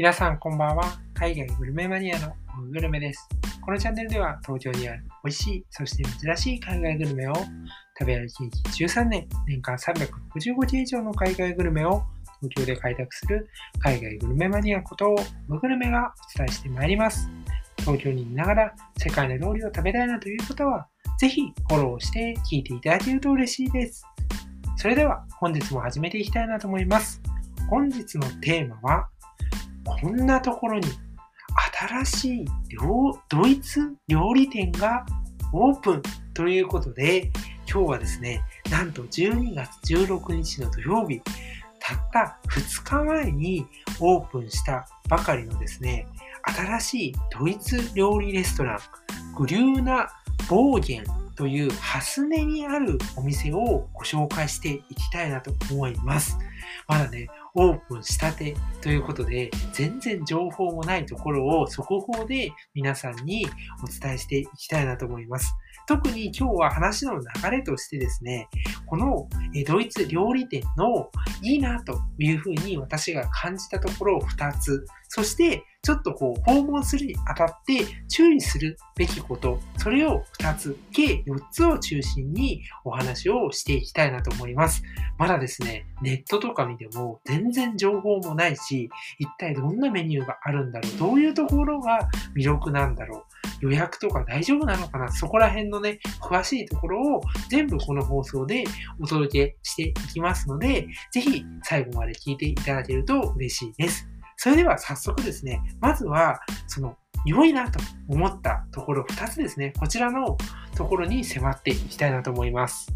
皆さんこんばんは。海外グルメマニアのグルメです。このチャンネルでは東京にある美味しい、そして珍しい海外グルメを食べ歩き13年、年間365日以上の海外グルメを東京で開拓する海外グルメマニアことグルメがお伝えしてまいります。東京にいながら世界の料理を食べたいなという方は、ぜひフォローして聞いていただけると嬉しいです。それでは本日も始めていきたいなと思います。本日のテーマは、こんなところに新しいドイツ料理店がオープンということで、今日はですね、なんと12月16日の土曜日、たった2日前にオープンしたばかりのですね、新しいドイツ料理レストラン、グリューナ・ボーゲンというハスネにあるお店をご紹介していきたいなと思います。まだね、オープンしたてということで、全然情報もないところを速報で皆さんにお伝えしていきたいなと思います。特に今日は話の流れとしてですね、このドイツ料理店のいいなというふうに私が感じたところを2つ、そしてちょっとこう訪問するにあたって注意するべきこと、それを2つ、計4つを中心にお話をしていきたいなと思います。まだですね、ネットとか見ても全然情報もないし、一体どんなメニューがあるんだろう、どういうところが魅力なんだろう、予約とか大丈夫なのかなそこら辺のね、詳しいところを全部この放送でお届けしていきますので、ぜひ最後まで聞いていただけると嬉しいです。それでは早速ですね、まずはその良いなと思ったところ2つですね、こちらのところに迫っていきたいなと思います。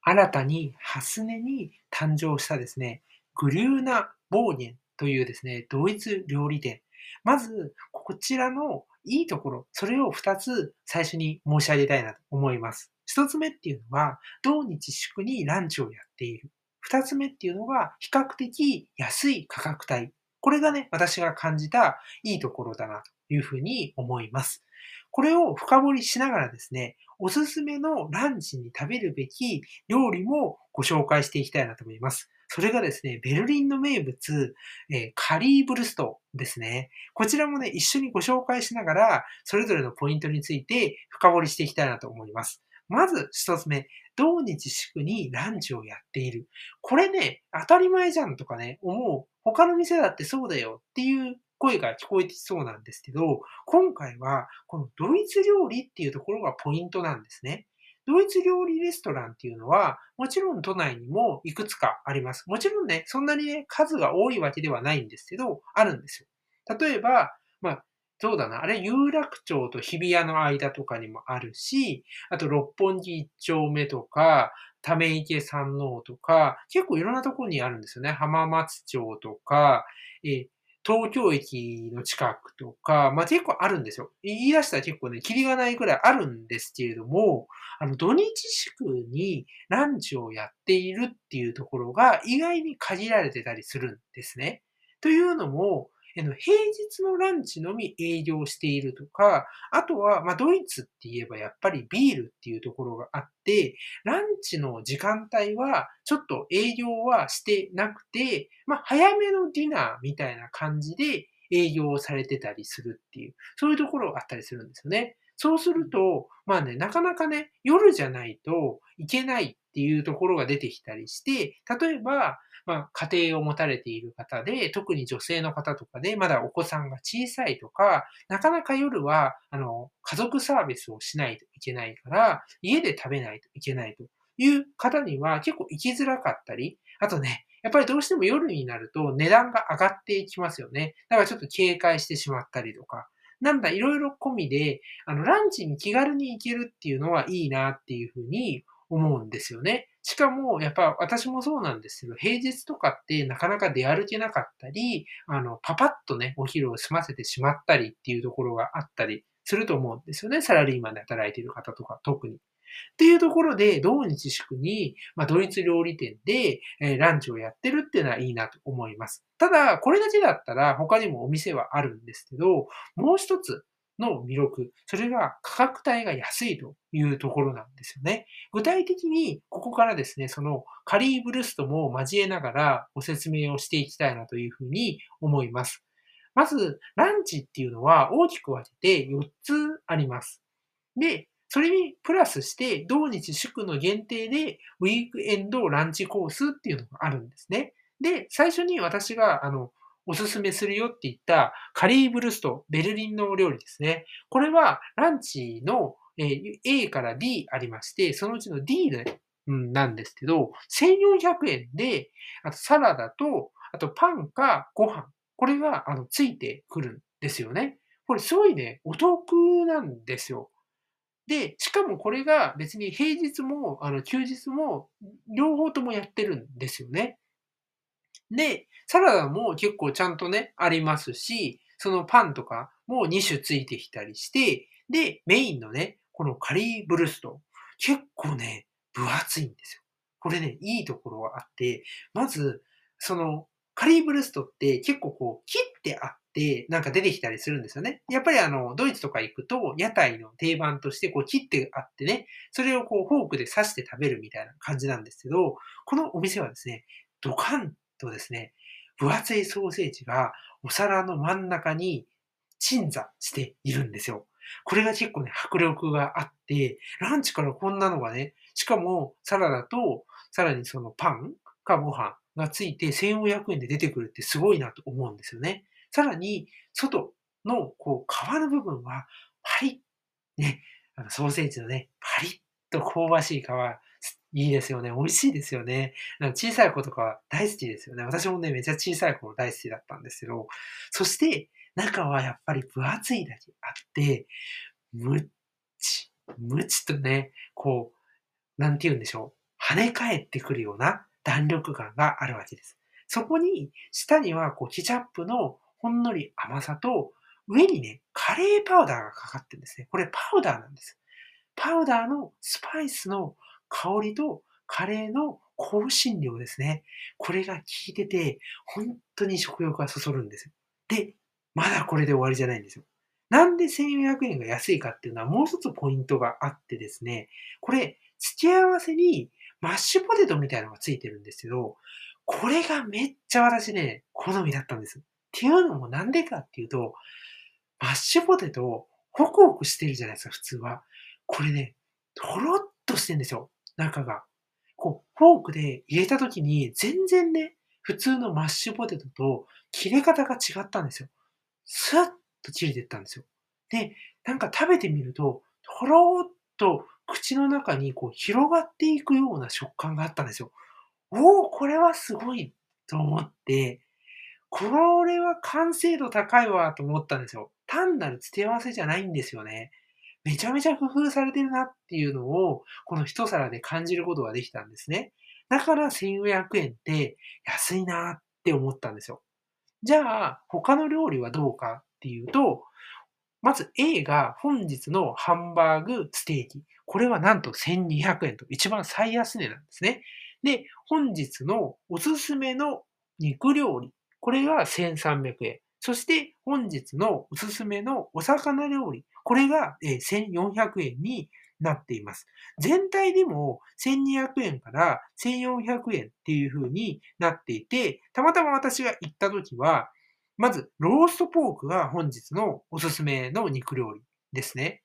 新たにハスネに誕生したですね、グリューナ・ボーゲンというですね、ドイツ料理店。まず、こちらのいいところ、それを2つ最初に申し上げたいなと思います。1つ目っていうのは、同日祝にランチをやっている。2つ目っていうのが、比較的安い価格帯。これがね、私が感じたいいところだなというふうに思います。これを深掘りしながらですね、おすすめのランチに食べるべき料理もご紹介していきたいなと思います。それがですね、ベルリンの名物、え、カリーブルストですね。こちらもね、一緒にご紹介しながら、それぞれのポイントについて深掘りしていきたいなと思います。まず一つ目、同日祝にランチをやっている。これね、当たり前じゃんとかね、思う。他の店だってそうだよっていう声が聞こえてきそうなんですけど、今回はこのドイツ料理っていうところがポイントなんですね。ドイツ料理レストランっていうのは、もちろん都内にもいくつかあります。もちろんね、そんなにね、数が多いわけではないんですけど、あるんですよ。例えば、まあ、そうだな。あれ、有楽町と日比谷の間とかにもあるし、あと六本木一丁目とか、ため池山王とか、結構いろんなところにあるんですよね。浜松町とか、え東京駅の近くとか、まあ、結構あるんですよ。言い出したら結構ね、キリがないくらいあるんですけれども、あの、土日祝にランチをやっているっていうところが意外に限られてたりするんですね。というのも、平日のランチのみ営業しているとか、あとは、ま、ドイツって言えばやっぱりビールっていうところがあって、ランチの時間帯はちょっと営業はしてなくて、ま、早めのディナーみたいな感じで営業されてたりするっていう、そういうところがあったりするんですよね。そうすると、まあね、なかなかね、夜じゃないといけないっていうところが出てきたりして、例えば、まあ、家庭を持たれている方で、特に女性の方とかで、まだお子さんが小さいとか、なかなか夜は、あの、家族サービスをしないといけないから、家で食べないといけないという方には結構行きづらかったり、あとね、やっぱりどうしても夜になると値段が上がっていきますよね。だからちょっと警戒してしまったりとか。なんだ、いろいろ込みで、あの、ランチに気軽に行けるっていうのはいいなっていうふうに思うんですよね。しかも、やっぱ私もそうなんですけど、平日とかってなかなか出歩けなかったり、あの、パパッとね、お昼を済ませてしまったりっていうところがあったりすると思うんですよね。サラリーマンで働いている方とか、特に。っていうところで、同日祝に、まあ、ドイツ料理店で、えー、ランチをやってるっていうのはいいなと思います。ただ、これだけだったら他にもお店はあるんですけど、もう一つ、の魅力、それが価格帯が安いというところなんですよね。具体的にここからですね、そのカリーブルストも交えながらご説明をしていきたいなというふうに思います。まず、ランチっていうのは大きく分けて4つあります。で、それにプラスして、同日祝の限定で、ウィークエンドランチコースっていうのがあるんですね。で、最初に私が、あの、おすすめするよって言ったカリーブルスト、ベルリンのお料理ですね。これはランチの、A から D ありまして、そのうちの D で、うん、なんですけど、1400円で、あとサラダと、あとパンかご飯、これがあのついてくるんですよね。これすごいね、お得なんですよ。で、しかもこれが別に平日も、あの、休日も、両方ともやってるんですよね。で、サラダも結構ちゃんとね、ありますし、そのパンとかも2種ついてきたりして、で、メインのね、このカリーブルスト、結構ね、分厚いんですよ。これね、いいところがあって、まず、その、カリーブルストって結構こう、切ってあって、なんか出てきたりするんですよね。やっぱりあの、ドイツとか行くと、屋台の定番としてこう切ってあってね、それをこう、フォークで刺して食べるみたいな感じなんですけど、このお店はですね、ドカンとですね、分厚いソーセージがお皿の真ん中に鎮座しているんですよ。これが結構ね、迫力があって、ランチからこんなのがね、しかもサラダと、さらにそのパンかご飯がついて1500円で出てくるってすごいなと思うんですよね。さらに、外のこう皮の部分はパリッ、ね、あのソーセージのね、パリッと香ばしい皮いいですよね。美味しいですよね。なんか小さい子とか大好きですよね。私もね、めちゃ小さい頃大好きだったんですけど、そして、中はやっぱり分厚いだけあって、むっち、むちとね、こう、なんて言うんでしょう。跳ね返ってくるような弾力感があるわけです。そこに、下にはこう、ケチャップのほんのり甘さと、上にね、カレーパウダーがかかってるんですね。これパウダーなんです。パウダーのスパイスの香りとカレーの香辛料ですね。これが効いてて、本当に食欲がそそるんですよ。で、まだこれで終わりじゃないんですよ。なんで1400円が安いかっていうのはもう一つポイントがあってですね、これ、付き合わせにマッシュポテトみたいなのがついてるんですけど、これがめっちゃ私ね、好みだったんです。っていうのもなんでかっていうと、マッシュポテト、ホクホクしてるじゃないですか、普通は。これね、とろっとしてるんですよ。中が。こう、フォークで入れた時に、全然ね、普通のマッシュポテトと切れ方が違ったんですよ。スッと切れてったんですよ。で、なんか食べてみると、とろーっと口の中にこう広がっていくような食感があったんですよ。おお、これはすごいと思って、これは完成度高いわと思ったんですよ。単なる付け合わせじゃないんですよね。めちゃめちゃ工夫されてるなっていうのを、この一皿で感じることができたんですね。だから1500円って安いなって思ったんですよ。じゃあ、他の料理はどうかっていうと、まず A が本日のハンバーグステーキ。これはなんと1200円と一番最安値なんですね。で、本日のおすすめの肉料理。これが1300円。そして本日のおすすめのお魚料理。これが1400円になっています。全体でも1200円から1400円っていう風になっていて、たまたま私が行った時は、まずローストポークが本日のおすすめの肉料理ですね。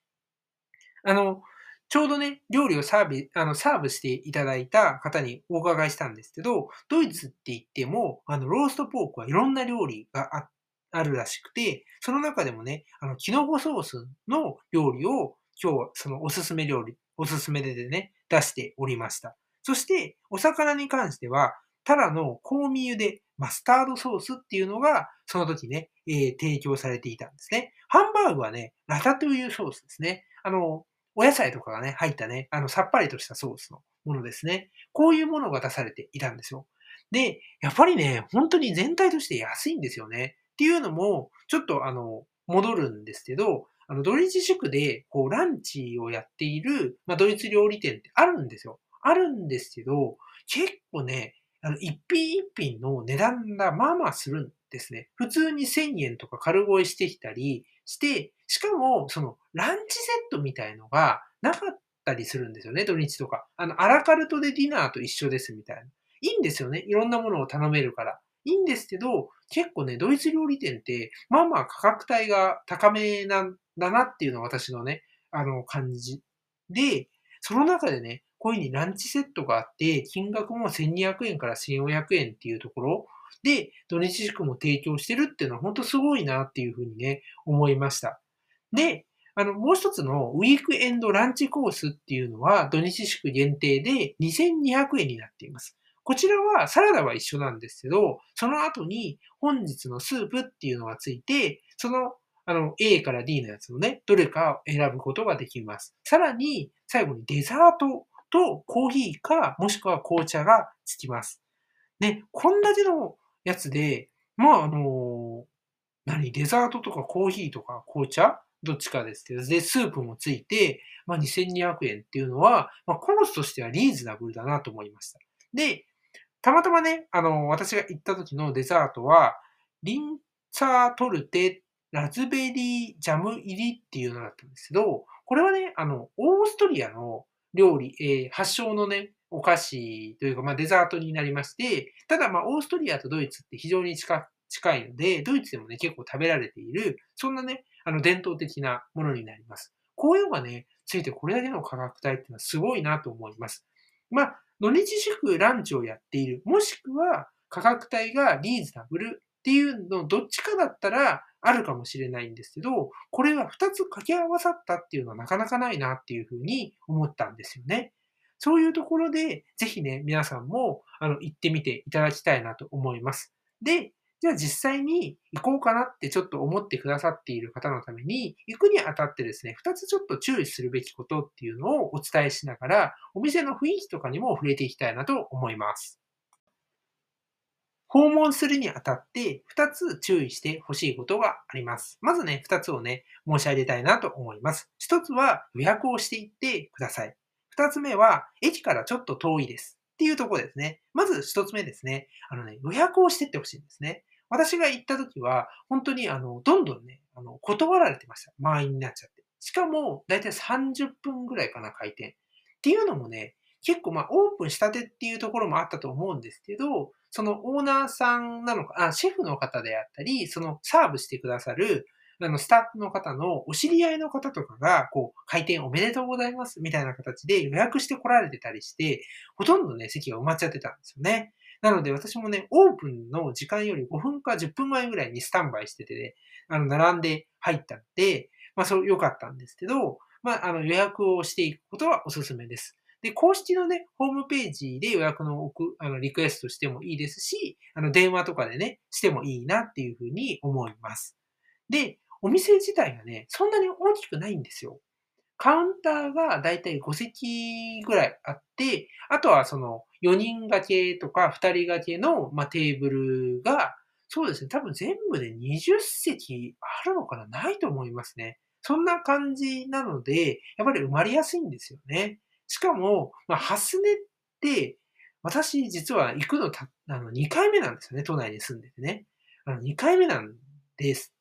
あの、ちょうどね、料理をサービあのサーブしていただいた方にお伺いしたんですけど、ドイツって言っても、あの、ローストポークはいろんな料理があっあるらしくて、その中でもね、あの、キノコソースの料理を今日はそのおすすめ料理、おすすめでね、出しておりました。そして、お魚に関しては、タラの香味茹でマスタードソースっていうのが、その時ね、えー、提供されていたんですね。ハンバーグはね、ラタトゥイユソースですね。あの、お野菜とかがね、入ったね、あの、さっぱりとしたソースのものですね。こういうものが出されていたんですよ。で、やっぱりね、本当に全体として安いんですよね。っていうのも、ちょっとあの、戻るんですけど、あの、ドイツ宿で、こう、ランチをやっている、まあ、ドイツ料理店ってあるんですよ。あるんですけど、結構ね、あの、一品一品の値段がまあまあするんですね。普通に1000円とか軽声してきたりして、しかも、その、ランチセットみたいのがなかったりするんですよね、土日とか。あの、アラカルトでディナーと一緒ですみたいな。いいんですよね。いろんなものを頼めるから。いいんですけど、結構ね、ドイツ料理店って、まあまあ価格帯が高めなんだなっていうのが私のね、あの、感じ。で、その中でね、こういうふうにランチセットがあって、金額も1200円から1400円っていうところで、土日祝も提供してるっていうのは本当すごいなっていうふうにね、思いました。で、あの、もう一つのウィークエンドランチコースっていうのは土日祝限定で2200円になっています。こちらはサラダは一緒なんですけど、その後に本日のスープっていうのがついて、そのあの A から D のやつのね、どれかを選ぶことができます。さらに、最後にデザートとコーヒーか、もしくは紅茶がつきます。ね、こんだけのやつで、まあ、あの何、デザートとかコーヒーとか紅茶？どっちかですけど、で、スープもついて、まあ、2200円っていうのは、まあ、コースとしてはリーズナブルだなと思いました。で、たまたまね、あの、私が行った時のデザートは、リンツァートルテ、ラズベリージャム入りっていうのだったんですけど、これはね、あの、オーストリアの料理、えー、発祥のね、お菓子というか、まあ、デザートになりまして、ただ、まあ、オーストリアとドイツって非常に近近いので、ドイツでもね、結構食べられている、そんなね、あの、伝統的なものになります。こういうのがね、ついてこれだけの価格帯っていうのはすごいなと思います。まあ、土日祝ランチをやっている、もしくは価格帯がリーズナブルっていうのどっちかだったらあるかもしれないんですけど、これは2つ掛け合わさったっていうのはなかなかないなっていうふうに思ったんですよね。そういうところで、ぜひね、皆さんもあの行ってみていただきたいなと思います。で、じゃあ実際に行こうかなってちょっと思ってくださっている方のために、行くにあたってですね、二つちょっと注意するべきことっていうのをお伝えしながら、お店の雰囲気とかにも触れていきたいなと思います。訪問するにあたって二つ注意してほしいことがあります。まずね、二つをね、申し上げたいなと思います。一つは予約をしていってください。二つ目は、駅からちょっと遠いです。っていうところですね。まず一つ目ですね。あのね、予約をしてってほしいんですね。私が行った時は、本当にあの、どんどんね、あの、断られてました。満員になっちゃって。しかも、だいたい30分ぐらいかな、開店。っていうのもね、結構まあ、オープンしたてっていうところもあったと思うんですけど、そのオーナーさんなのか、あ、シェフの方であったり、そのサーブしてくださる、あの、スタッフの方のお知り合いの方とかが、こう、開店おめでとうございますみたいな形で予約して来られてたりして、ほとんどね、席が埋まっちゃってたんですよね。なので私もね、オープンの時間より5分か10分前ぐらいにスタンバイしててね、あの、並んで入ったんで、まあ、そう良かったんですけど、まあ、あの、予約をしていくことはおすすめです。で、公式のね、ホームページで予約の置く、あの、リクエストしてもいいですし、あの、電話とかでね、してもいいなっていうふうに思います。で、お店自体がね、そんなに大きくないんですよ。カウンターがだいたい5席ぐらいあって、あとはその4人掛けとか2人掛けの、まあ、テーブルが、そうですね、多分全部で20席あるのかな？ないと思いますね。そんな感じなので、やっぱり生まれやすいんですよね。しかも、まあ、ハスネって、私実は行くのたあの2回目なんですよね、都内に住んでてね。あの2回目なんです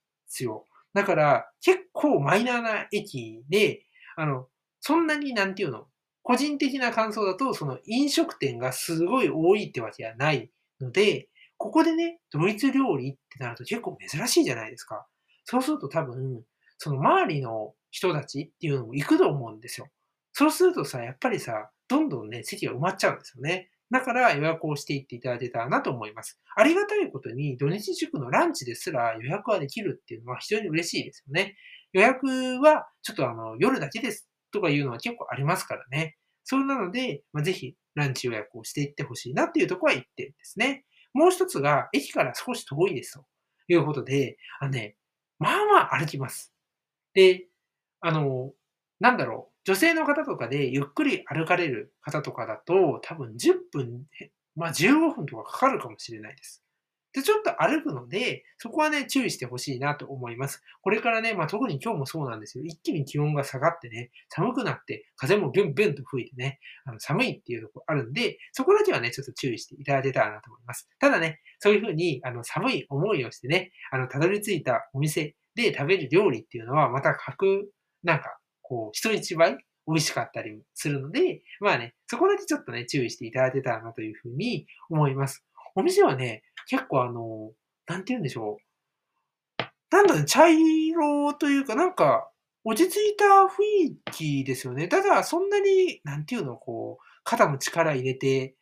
よ。だから、結構マイナーな駅で、あの、そんなになんていうの、個人的な感想だと、その飲食店がすごい多いってわけはないので、ここでね、ドイツ料理ってなると結構珍しいじゃないですか。そうすると多分、その周りの人たちっていうのも行くと思うんですよ。そうするとさ、やっぱりさ、どんどんね、席が埋まっちゃうんですよね。だから予約をしていっていただけたらなと思います。ありがたいことに土日塾のランチですら予約はできるっていうのは非常に嬉しいですよね。予約はちょっとあの夜だけですとかいうのは結構ありますからね。そうなので、まあ、ぜひランチ予約をしていってほしいなっていうところは1点ですね。もう一つが駅から少し遠いですということで、あのね、まあまあ歩きます。で、あの、なんだろう。女性の方とかでゆっくり歩かれる方とかだと、多分10分、まあ15分とかかかるかもしれないです。で、ちょっと歩くので、そこはね、注意してほしいなと思います。これからね、まあ特に今日もそうなんですよ。一気に気温が下がってね、寒くなって、風もビュンビュンと吹いてね、あの寒いっていうとこあるんで、そこだけはね、ちょっと注意していただけたらなと思います。ただね、そういうふうに、あの、寒い思いをしてね、あの、たどり着いたお店で食べる料理っていうのは、また格、なんか、こう、人一倍美味しかったりするので、まあね、そこだけちょっとね、注意していただけたらなというふうに思います。お店はね、結構あの、なんて言うんでしょう。なんだね、茶色というか、なんか、落ち着いた雰囲気ですよね。ただ、そんなに、なんていうの、こう、肩の力入れて、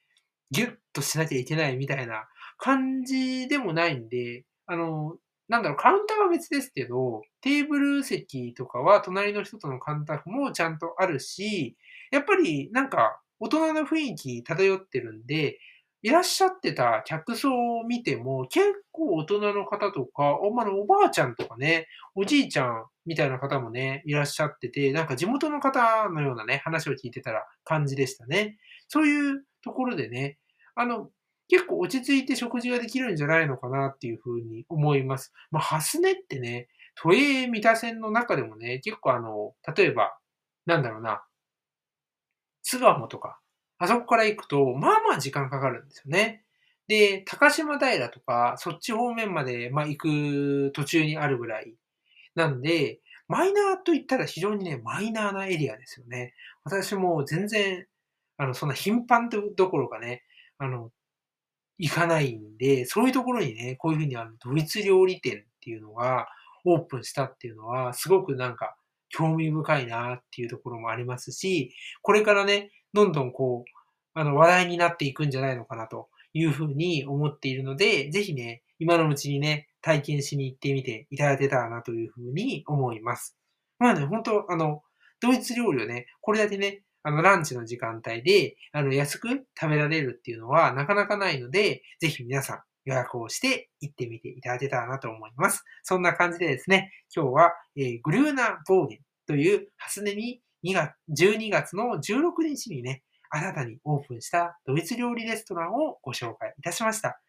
ギュッとしなきゃいけないみたいな感じでもないんで、あの、なんだろう、カウンターは別ですけど、テーブル席とかは隣の人との感覚もちゃんとあるし、やっぱりなんか大人の雰囲気漂ってるんで、いらっしゃってた客層を見ても、結構大人の方とか、おまのおばあちゃんとかね、おじいちゃんみたいな方もね、いらっしゃってて、なんか地元の方のようなね、話を聞いてたら感じでしたね。そういうところでね、あの、結構落ち着いて食事ができるんじゃないのかなっていうふうに思います。まあ、ハスネってね、都営三田線の中でもね、結構あの、例えば、なんだろうな、巣鴨とか、あそこから行くと、まあまあ時間かかるんですよね。で、高島平とか、そっち方面まで、まあ、行く途中にあるぐらい。なんで、マイナーと言ったら非常にね、マイナーなエリアですよね。私も全然、あの、そんな頻繁とどころかね、あの、行かないんで、そういうところにね、こういうふうにあの、ドイツ料理店っていうのがオープンしたっていうのは、すごくなんか興味深いなっていうところもありますし、これからね、どんどんこう、あの、話題になっていくんじゃないのかなというふうに思っているので、ぜひね、今のうちにね、体験しに行ってみていただけたらなというふうに思います。まあね、本当あの、ドイツ料理をね、これだけね、あの、ランチの時間帯で、あの、安く食べられるっていうのはなかなかないので、ぜひ皆さん予約をして行ってみていただけたらなと思います。そんな感じでですね、今日は、えー、グルーナ・ボーゲンというハスネに2月、12月の16日にね、新たにオープンしたドイツ料理レストランをご紹介いたしました。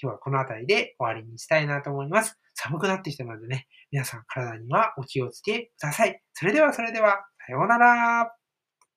今日はこの辺りで終わりにしたいなと思います。寒くなってきたのでね、皆さん体にはお気をつけください。それではそれでは、さようなら。